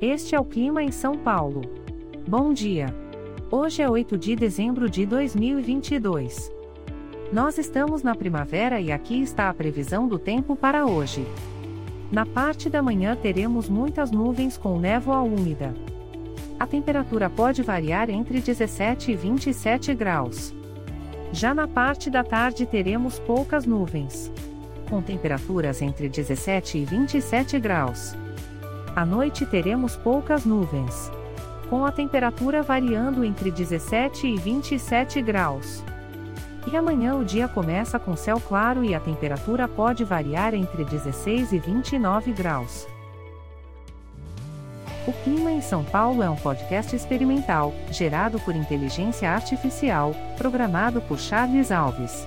Este é o clima em São Paulo. Bom dia. Hoje é 8 de dezembro de 2022. Nós estamos na primavera e aqui está a previsão do tempo para hoje. Na parte da manhã teremos muitas nuvens com névoa úmida. A temperatura pode variar entre 17 e 27 graus. Já na parte da tarde teremos poucas nuvens. Com temperaturas entre 17 e 27 graus. À noite teremos poucas nuvens. Com a temperatura variando entre 17 e 27 graus. E amanhã o dia começa com céu claro e a temperatura pode variar entre 16 e 29 graus. O Clima em São Paulo é um podcast experimental, gerado por inteligência artificial, programado por Charles Alves.